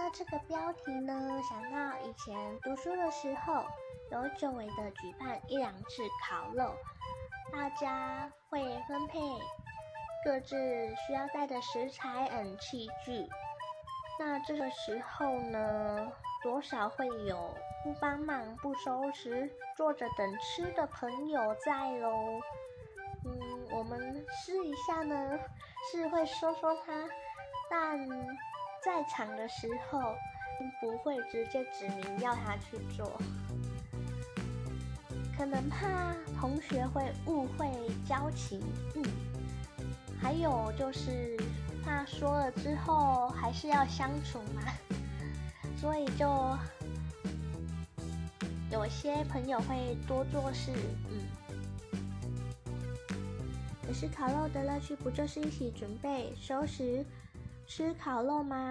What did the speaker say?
到这个标题呢，想到以前读书的时候，有久违的举办一两次烤肉，大家会分配各自需要带的食材和器具。那这个时候呢，多少会有不帮忙、不收拾、坐着等吃的朋友在喽。嗯，我们试一下呢，是会说说他，但在场的时候不会直接指明要他去做，可能怕同学会误会交情，嗯，还有就是怕说了之后还是要相处嘛，所以就有些朋友会多做事，嗯。可是烤肉的乐趣不就是一起准备、收拾、吃烤肉吗？